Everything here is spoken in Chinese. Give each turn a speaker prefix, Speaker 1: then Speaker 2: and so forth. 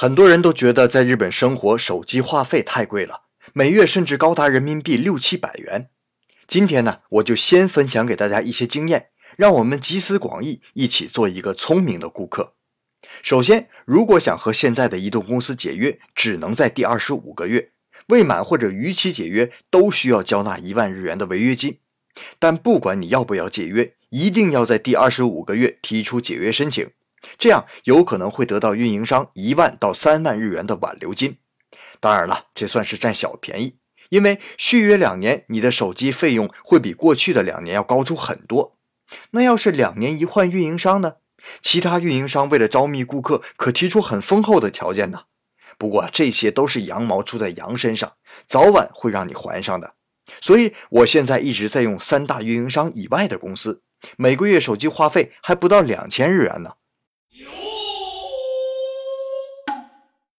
Speaker 1: 很多人都觉得在日本生活手机话费太贵了，每月甚至高达人民币六七百元。今天呢，我就先分享给大家一些经验，让我们集思广益，一起做一个聪明的顾客。首先，如果想和现在的移动公司解约，只能在第二十五个月未满或者逾期解约，都需要交纳一万日元的违约金。但不管你要不要解约，一定要在第二十五个月提出解约申请，这样有可能会得到运营商一万到三万日元的挽留金。当然了，这算是占小便宜，因为续约两年，你的手机费用会比过去的两年要高出很多。那要是两年一换运营商呢？其他运营商为了招觅顾客，可提出很丰厚的条件呢。不过这些都是羊毛出在羊身上，早晚会让你还上的。所以我现在一直在用三大运营商以外的公司，每个月手机话费还不到两千日元呢。